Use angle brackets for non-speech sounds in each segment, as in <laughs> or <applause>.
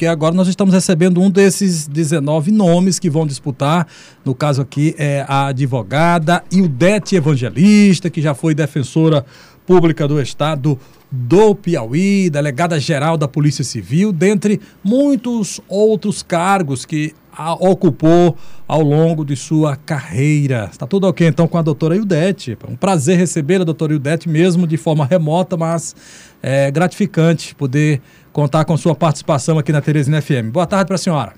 que agora nós estamos recebendo um desses 19 nomes que vão disputar. No caso aqui é a advogada Ildete Evangelista, que já foi defensora pública do Estado do Piauí, delegada geral da Polícia Civil, dentre muitos outros cargos que ocupou ao longo de sua carreira. Está tudo ok então com a doutora Ildete. É um prazer receber a doutora Ildete, mesmo de forma remota, mas é gratificante poder contar com sua participação aqui na Teresina FM. Boa tarde para a senhora.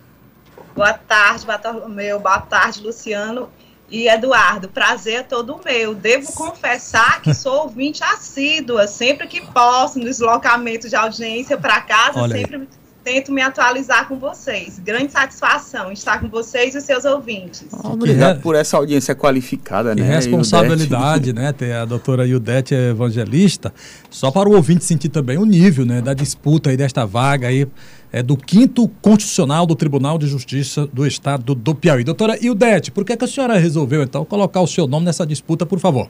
Boa tarde, Bartolomeu. Boa tarde, Luciano e Eduardo. Prazer é todo meu. Devo confessar que sou ouvinte assídua, sempre que posso, no deslocamento de audiência para casa, Olha sempre aí. Tento me atualizar com vocês. Grande satisfação estar com vocês e os seus ouvintes. Obrigado por essa audiência qualificada, né? responsabilidade, né? Ter a doutora Iudete Evangelista. Só para o ouvinte sentir também o nível, né? Da disputa aí desta vaga aí é, do quinto constitucional do Tribunal de Justiça do Estado do Piauí. Doutora Ildete, por que, que a senhora resolveu, então, colocar o seu nome nessa disputa, por favor?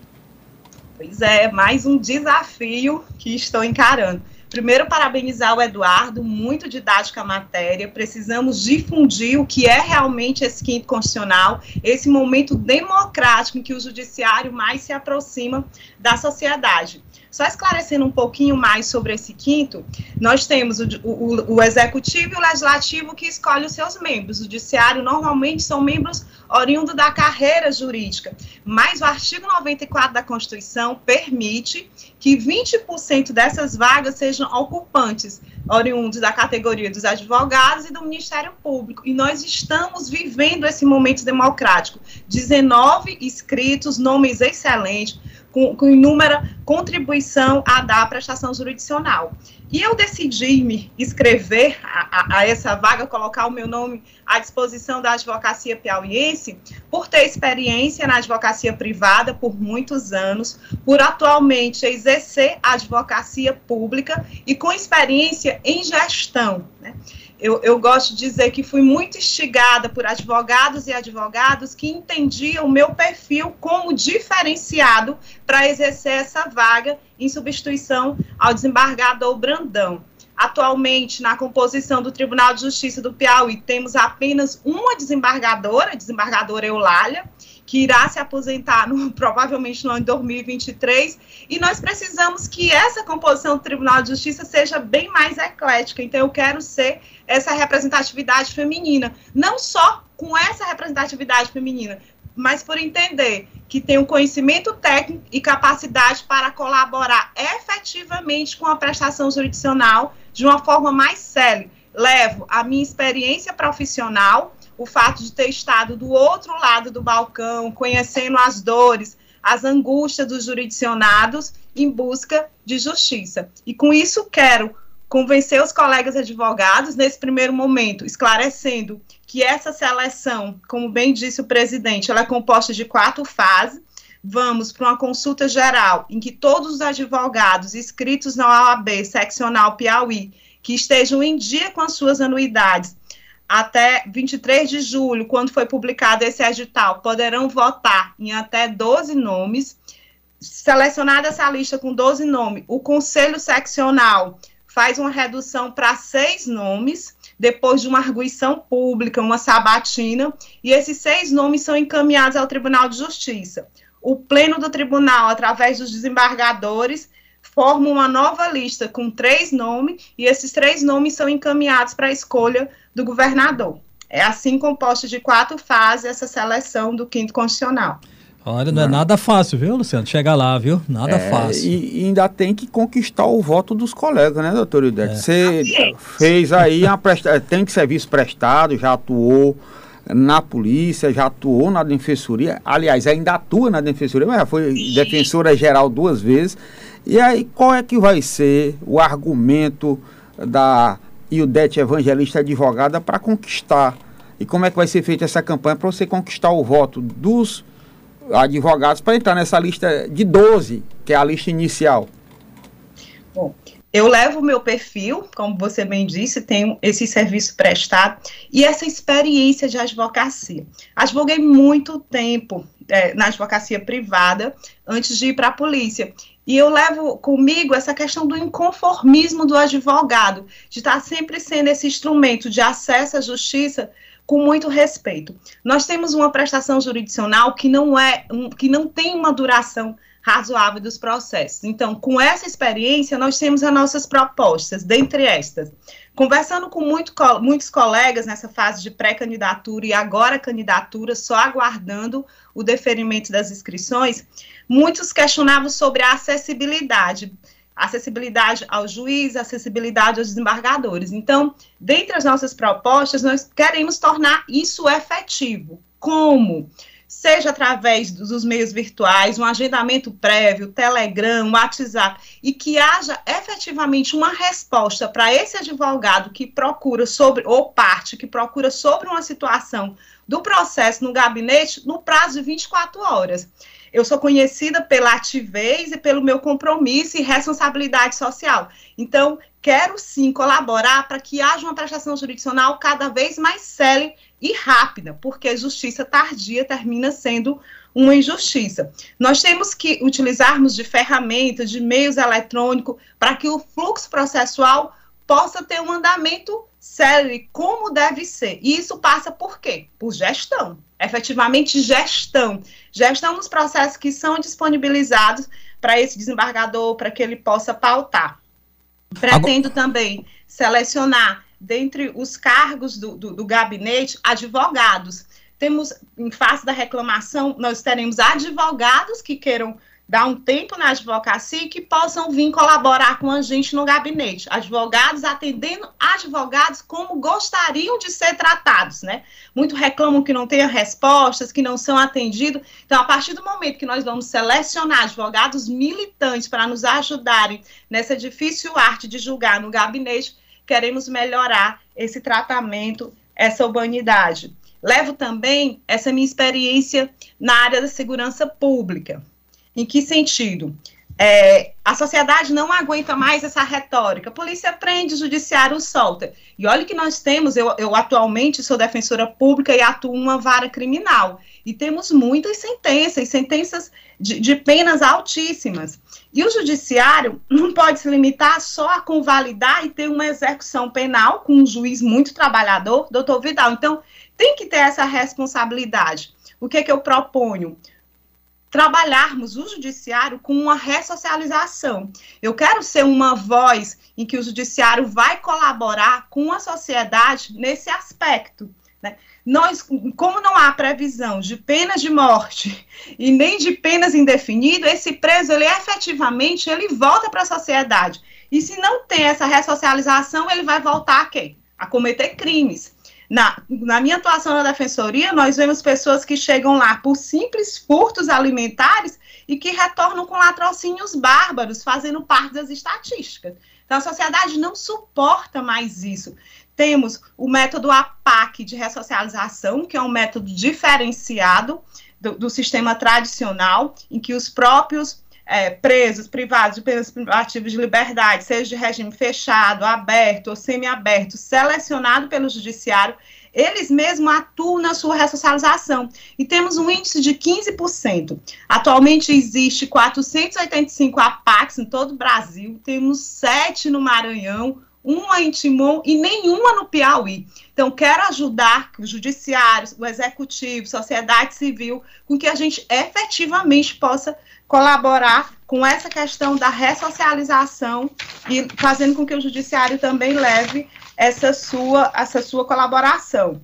Pois é, mais um desafio que estou encarando. Primeiro, parabenizar o Eduardo, muito didática a matéria. Precisamos difundir o que é realmente esse quinto constitucional, esse momento democrático em que o judiciário mais se aproxima da sociedade. Só esclarecendo um pouquinho mais sobre esse quinto, nós temos o, o, o executivo e o legislativo que escolhem os seus membros. O judiciário normalmente são membros oriundos da carreira jurídica, mas o artigo 94 da Constituição permite que 20% dessas vagas sejam ocupantes oriundos da categoria dos advogados e do Ministério Público. E nós estamos vivendo esse momento democrático. 19 inscritos, nomes excelentes, com, com inúmera contribuição a dar à prestação jurisdicional. E eu decidi me inscrever a, a, a, essa vaga, colocar o meu nome à disposição da advocacia piauiense, por ter experiência na advocacia privada por muitos anos, por atualmente exercer a advocacia pública e com experiência em gestão. Né? Eu, eu, gosto de dizer que fui muito instigada por advogados e advogados que entendiam o meu perfil como diferenciado para exercer essa vaga em substituição ao desembargador Brandão. Atualmente, na composição do Tribunal de Justiça do Piauí, temos apenas uma desembargadora, a desembargadora Eulália, que irá se aposentar no, <laughs> provavelmente no ano de 2023, e nós precisamos que essa composição do Tribunal de Justiça seja bem mais eclética. Então, eu quero ser essa representatividade feminina, não só com essa representatividade feminina, mas por entender que tem um conhecimento técnico e capacidade para colaborar efetivamente com a prestação jurisdicional de uma forma mais célere. Levo a minha experiência profissional, o fato de ter estado do outro lado do balcão, conhecendo as dores, as angústias dos jurisdicionados em busca de justiça. E com isso quero convencer os colegas advogados nesse primeiro momento, esclarecendo que essa seleção, como bem disse o presidente, ela é composta de quatro fases. Vamos para uma consulta geral em que todos os advogados inscritos na OAB seccional Piauí que estejam em dia com as suas anuidades até 23 de julho, quando foi publicado esse edital, poderão votar em até 12 nomes. Selecionada essa lista com 12 nomes, o Conselho Seccional faz uma redução para seis nomes, depois de uma arguição pública, uma sabatina, e esses seis nomes são encaminhados ao Tribunal de Justiça. O Pleno do Tribunal, através dos desembargadores, forma uma nova lista com três nomes, e esses três nomes são encaminhados para a escolha do governador. É assim composta de quatro fases essa seleção do quinto constitucional. Olha, não é nada fácil, viu, Luciano? Chegar lá, viu? Nada é, fácil. E, e, ainda tem que conquistar o voto dos colegas, né, doutor Idete? É. Você é. fez aí, uma presta... tem que serviço prestado, já atuou na polícia, já atuou na defensoria, aliás, ainda atua na defensoria, mas já foi defensora geral duas vezes. E aí, qual é que vai ser o argumento da Ildete Evangelista Advogada para conquistar? E como é que vai ser feita essa campanha para você conquistar o voto dos advogados para entrar nessa lista de 12, que é a lista inicial? Bom, eu levo o meu perfil, como você bem disse, tenho esse serviço prestado e essa experiência de advocacia. Advoguei muito tempo é, na advocacia privada antes de ir para a polícia. E eu levo comigo essa questão do inconformismo do advogado, de estar sempre sendo esse instrumento de acesso à justiça com muito respeito. Nós temos uma prestação jurisdicional que não é, que não tem uma duração razoável dos processos. Então, com essa experiência, nós temos as nossas propostas, dentre estas. Conversando com muito, muitos colegas nessa fase de pré-candidatura e agora candidatura, só aguardando o deferimento das inscrições, muitos questionavam sobre a acessibilidade acessibilidade ao juiz, acessibilidade aos desembargadores. Então, dentre as nossas propostas, nós queremos tornar isso efetivo. Como? Seja através dos meios virtuais, um agendamento prévio, Telegram, WhatsApp, e que haja efetivamente uma resposta para esse advogado que procura sobre, ou parte que procura sobre uma situação do processo no gabinete no prazo de 24 horas. Eu sou conhecida pela ativez e pelo meu compromisso e responsabilidade social. Então, quero sim colaborar para que haja uma prestação jurisdicional cada vez mais célere e rápida, porque justiça tardia termina sendo uma injustiça. Nós temos que utilizarmos de ferramentas, de meios eletrônicos, para que o fluxo processual possa ter um andamento sério como deve ser. E isso passa por quê? Por gestão. Efetivamente, gestão. Gestão dos processos que são disponibilizados para esse desembargador, para que ele possa pautar. Pretendo Agora... também selecionar dentre os cargos do, do, do gabinete, advogados. Temos, em face da reclamação, nós teremos advogados que queiram dar um tempo na advocacia e que possam vir colaborar com a gente no gabinete. Advogados atendendo advogados como gostariam de ser tratados, né? Muito reclamam que não tenha respostas, que não são atendidos. Então, a partir do momento que nós vamos selecionar advogados militantes para nos ajudarem nessa difícil arte de julgar no gabinete, queremos melhorar esse tratamento, essa urbanidade. Levo também essa minha experiência na área da segurança pública. Em que sentido? É, a sociedade não aguenta mais essa retórica. Polícia prende, judiciário solta. E olha que nós temos, eu, eu atualmente sou defensora pública e atuo uma vara criminal. E temos muitas sentenças, sentenças de, de penas altíssimas. E o judiciário não pode se limitar só a convalidar e ter uma execução penal com um juiz muito trabalhador, doutor Vidal. Então, tem que ter essa responsabilidade. O que, é que eu proponho? Trabalharmos o judiciário com uma ressocialização. Eu quero ser uma voz em que o judiciário vai colaborar com a sociedade nesse aspecto. Né? Nós, como não há previsão de penas de morte e nem de penas indefinidas, esse preso, ele efetivamente, ele volta para a sociedade. E se não tem essa ressocialização, ele vai voltar a quê? A cometer crimes. Na, na minha atuação na defensoria, nós vemos pessoas que chegam lá por simples furtos alimentares e que retornam com latrocínios bárbaros, fazendo parte das estatísticas. Então, a sociedade não suporta mais isso. Temos o método APAC de ressocialização, que é um método diferenciado do, do sistema tradicional, em que os próprios é, presos, privados de penas privativas de liberdade, seja de regime fechado, aberto ou semiaberto, selecionado pelo judiciário, eles mesmos atuam na sua ressocialização. E temos um índice de 15%. Atualmente existe 485 APACs em todo o Brasil, temos sete no Maranhão, uma em Timon e nenhuma no Piauí. Então, quero ajudar o judiciário, o executivo, sociedade civil, com que a gente efetivamente possa colaborar com essa questão da ressocialização e fazendo com que o judiciário também leve essa sua, essa sua colaboração.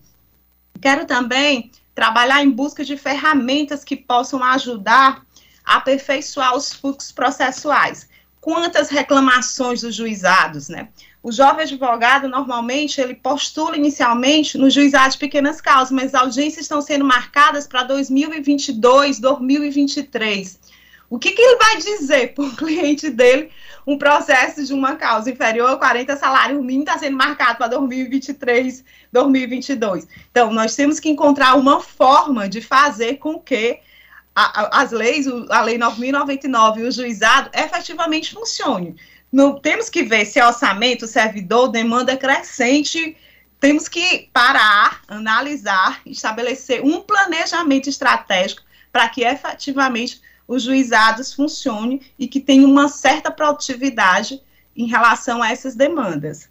Quero também trabalhar em busca de ferramentas que possam ajudar a aperfeiçoar os fluxos processuais. Quantas reclamações dos juizados, né? O jovem advogado, normalmente, ele postula inicialmente no juizado de pequenas causas, mas as audiências estão sendo marcadas para 2022, 2023. O que, que ele vai dizer para o <laughs> cliente dele? Um processo de uma causa inferior a 40 salários mínimos está sendo marcado para 2023, 2022. Então, nós temos que encontrar uma forma de fazer com que a, a, as leis, a Lei 9.099 e o juizado efetivamente funcione. Não, temos que ver se orçamento, servidor, demanda crescente. Temos que parar, analisar, estabelecer um planejamento estratégico para que efetivamente os juizados funcionem e que tenham uma certa produtividade em relação a essas demandas.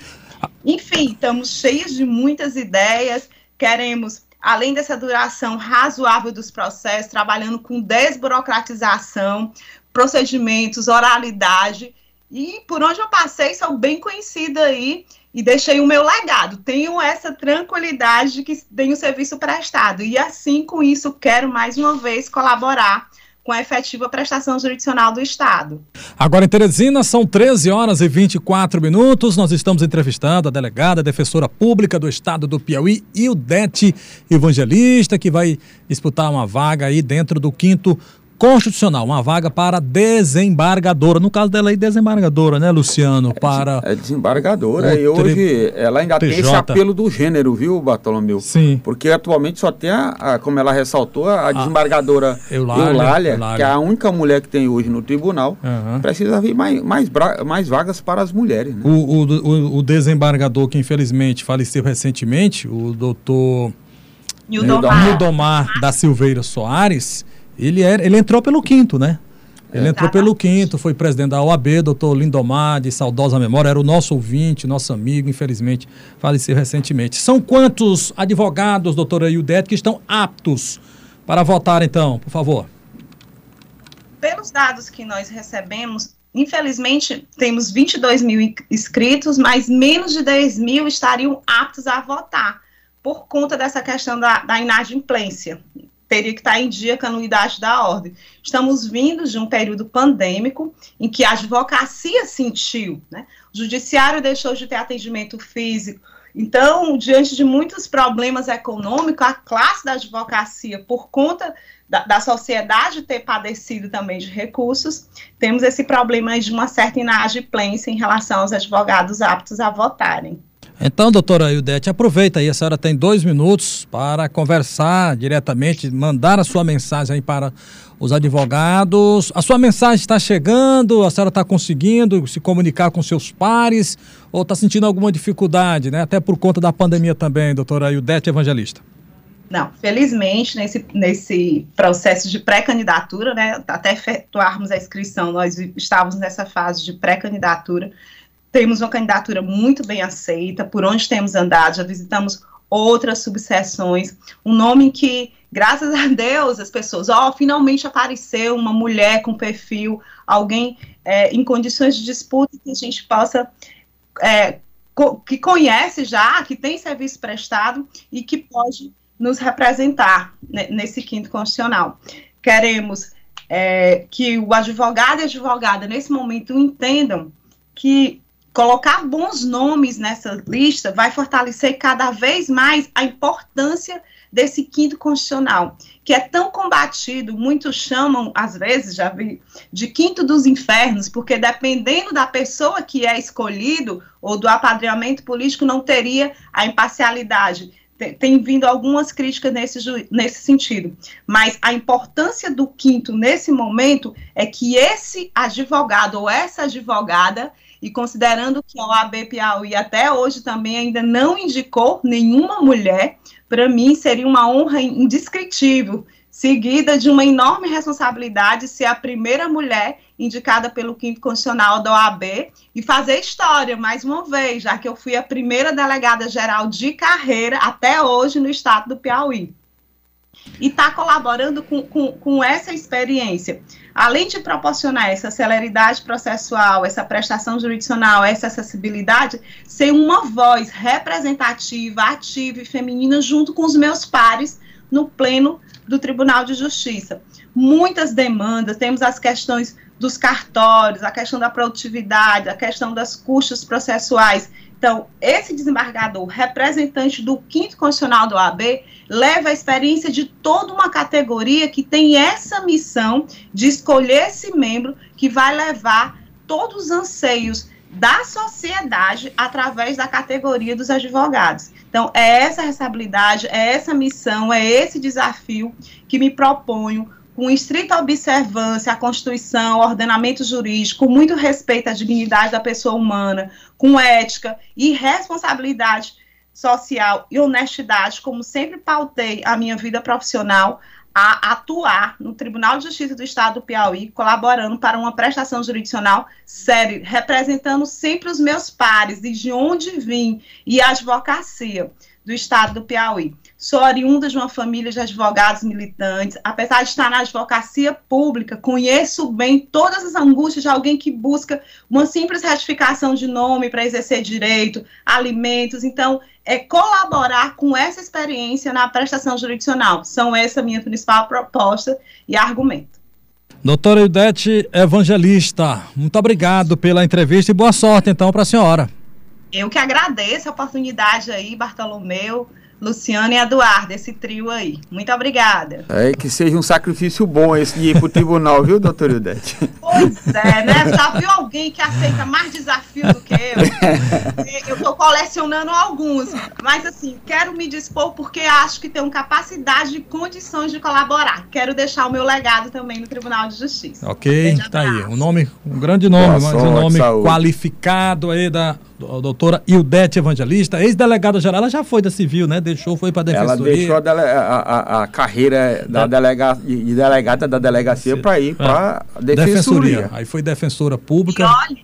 Enfim, estamos cheios de muitas ideias, queremos, além dessa duração razoável dos processos, trabalhando com desburocratização, procedimentos, oralidade, e por onde eu passei, sou bem conhecida aí e deixei o meu legado. Tenho essa tranquilidade de que tenho serviço prestado. E assim, com isso, quero mais uma vez colaborar com a efetiva prestação jurisdicional do Estado. Agora em Teresina, são 13 horas e 24 minutos. Nós estamos entrevistando a delegada, a defensora pública do Estado do Piauí, Ildete Evangelista, que vai disputar uma vaga aí dentro do quinto constitucional, uma vaga para desembargadora. No caso dela aí, desembargadora, né, Luciano? Para. É, desembargadora. E hoje ela ainda TJ. tem esse apelo do gênero, viu, Bartolomeu? Sim. Porque atualmente só tem, a, a como ela ressaltou, a, a desembargadora Eulália, Eulália, Eulália, que é a única mulher que tem hoje no tribunal. Uhum. Precisa vir mais, mais, mais vagas para as mulheres. Né? O, o, o, o desembargador que infelizmente faleceu recentemente, o doutor. Nildomar. Nildomar da Silveira Soares ele, era, ele entrou pelo quinto, né? Ele entrou pelo quinto, foi presidente da OAB, doutor Lindomar, de saudosa memória, era o nosso ouvinte, nosso amigo, infelizmente faleceu recentemente. São quantos advogados, doutora Iudete, que estão aptos para votar, então, por favor? Pelos dados que nós recebemos, infelizmente, temos 22 mil inscritos, mas menos de 10 mil estariam aptos a votar, por conta dessa questão da, da inadimplência teria que estar em dia com a anuidade da ordem. Estamos vindo de um período pandêmico em que a advocacia sentiu, né? O judiciário deixou de ter atendimento físico. Então, diante de muitos problemas econômicos, a classe da advocacia, por conta da, da sociedade ter padecido também de recursos, temos esse problema de uma certa inadimplência em relação aos advogados aptos a votarem. Então, doutora Ildete, aproveita aí, a senhora tem dois minutos para conversar diretamente, mandar a sua mensagem aí para os advogados. A sua mensagem está chegando, a senhora está conseguindo se comunicar com seus pares ou está sentindo alguma dificuldade, né? Até por conta da pandemia também, doutora Ildete Evangelista. Não, felizmente, nesse, nesse processo de pré-candidatura, né, até efetuarmos a inscrição, nós estávamos nessa fase de pré-candidatura, temos uma candidatura muito bem aceita, por onde temos andado, já visitamos outras subseções, um nome que, graças a Deus, as pessoas, ó, oh, finalmente apareceu uma mulher com perfil, alguém é, em condições de disputa que a gente possa, é, co que conhece já, que tem serviço prestado e que pode nos representar nesse quinto constitucional. Queremos é, que o advogado e a advogada, nesse momento, entendam que colocar bons nomes nessa lista vai fortalecer cada vez mais a importância desse quinto constitucional, que é tão combatido, muitos chamam, às vezes, já vi, de quinto dos infernos, porque dependendo da pessoa que é escolhido ou do apadrinhamento político, não teria a imparcialidade. Tem, tem vindo algumas críticas nesse, nesse sentido, mas a importância do quinto nesse momento é que esse advogado ou essa advogada e considerando que a OAB Piauí até hoje também ainda não indicou nenhuma mulher, para mim seria uma honra indescritível, seguida de uma enorme responsabilidade ser a primeira mulher indicada pelo quinto constitucional da OAB e fazer história mais uma vez, já que eu fui a primeira delegada geral de carreira até hoje no estado do Piauí e está colaborando com, com, com, essa experiência. Além de proporcionar essa celeridade processual, essa prestação jurisdicional, essa acessibilidade, ser uma voz representativa, ativa e feminina junto com os meus pares no pleno do Tribunal de Justiça. Muitas demandas, temos as questões dos cartórios, a questão da produtividade, a questão das custas processuais. Então, esse desembargador, representante do quinto constitucional do OAB, leva a experiência de toda uma categoria que tem essa missão de escolher esse membro que vai levar todos os anseios da sociedade através da categoria dos advogados. Então, é essa responsabilidade, é essa missão, é esse desafio que me proponho com estrita observância à Constituição, ao ordenamento jurídico, com muito respeito à dignidade da pessoa humana, com ética e responsabilidade social e honestidade, como sempre pautei a minha vida profissional, a atuar no Tribunal de Justiça do Estado do Piauí, colaborando para uma prestação jurisdicional séria, representando sempre os meus pares e de onde vim e a advocacia do Estado do Piauí. Sou oriunda de uma família de advogados militantes. Apesar de estar na advocacia pública, conheço bem todas as angústias de alguém que busca uma simples retificação de nome para exercer direito, alimentos. Então, é colaborar com essa experiência na prestação jurisdicional. São essa minha principal proposta e argumento. Doutora Ildete Evangelista, muito obrigado pela entrevista e boa sorte então para a senhora. Eu que agradeço a oportunidade aí, Bartolomeu. Luciano e Eduardo, esse trio aí. Muito obrigada. É, que seja um sacrifício bom esse de ir pro tribunal, viu, doutor Ildete? Pois é, né? Já viu alguém que aceita mais desafio do que eu? <laughs> Eu tô colecionando alguns, mas assim, quero me dispor porque acho que tenho capacidade e condições de colaborar. Quero deixar o meu legado também no Tribunal de Justiça. Ok, tá aí. Um nome, um grande nome, Boa mas sorte, um nome saúde. qualificado aí da doutora Ildete Evangelista, ex-delegada geral, ela já foi da civil, né? Deixou, foi para a defensoria. Ela deixou a, dele, a, a, a carreira da, delega, de delegada da delegacia para ir para a defensoria. defensoria. Aí foi defensora pública. E olha,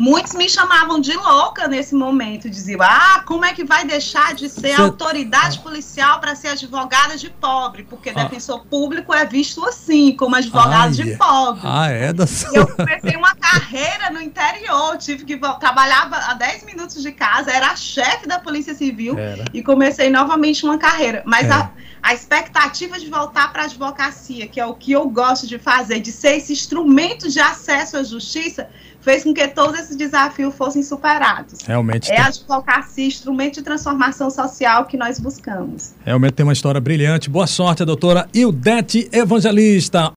Muitos me chamavam de louca nesse momento, diziam: ah, como é que vai deixar de ser Você... autoridade policial para ser advogada de pobre? Porque ah. defensor público é visto assim, como advogado Ai, de pobre. Ah, é da sua... Eu comecei uma carreira no interior, tive que trabalhava a 10 minutos de casa, era chefe da Polícia Civil era. e comecei novamente uma carreira. Mas é. a, a expectativa de voltar para a advocacia, que é o que eu gosto de fazer, de ser esse instrumento de acesso à justiça fez com que todos esses desafios fossem superados. Realmente. É tem... a advocacia, instrumento de transformação social que nós buscamos. Realmente tem uma história brilhante. Boa sorte, doutora Ildete Evangelista.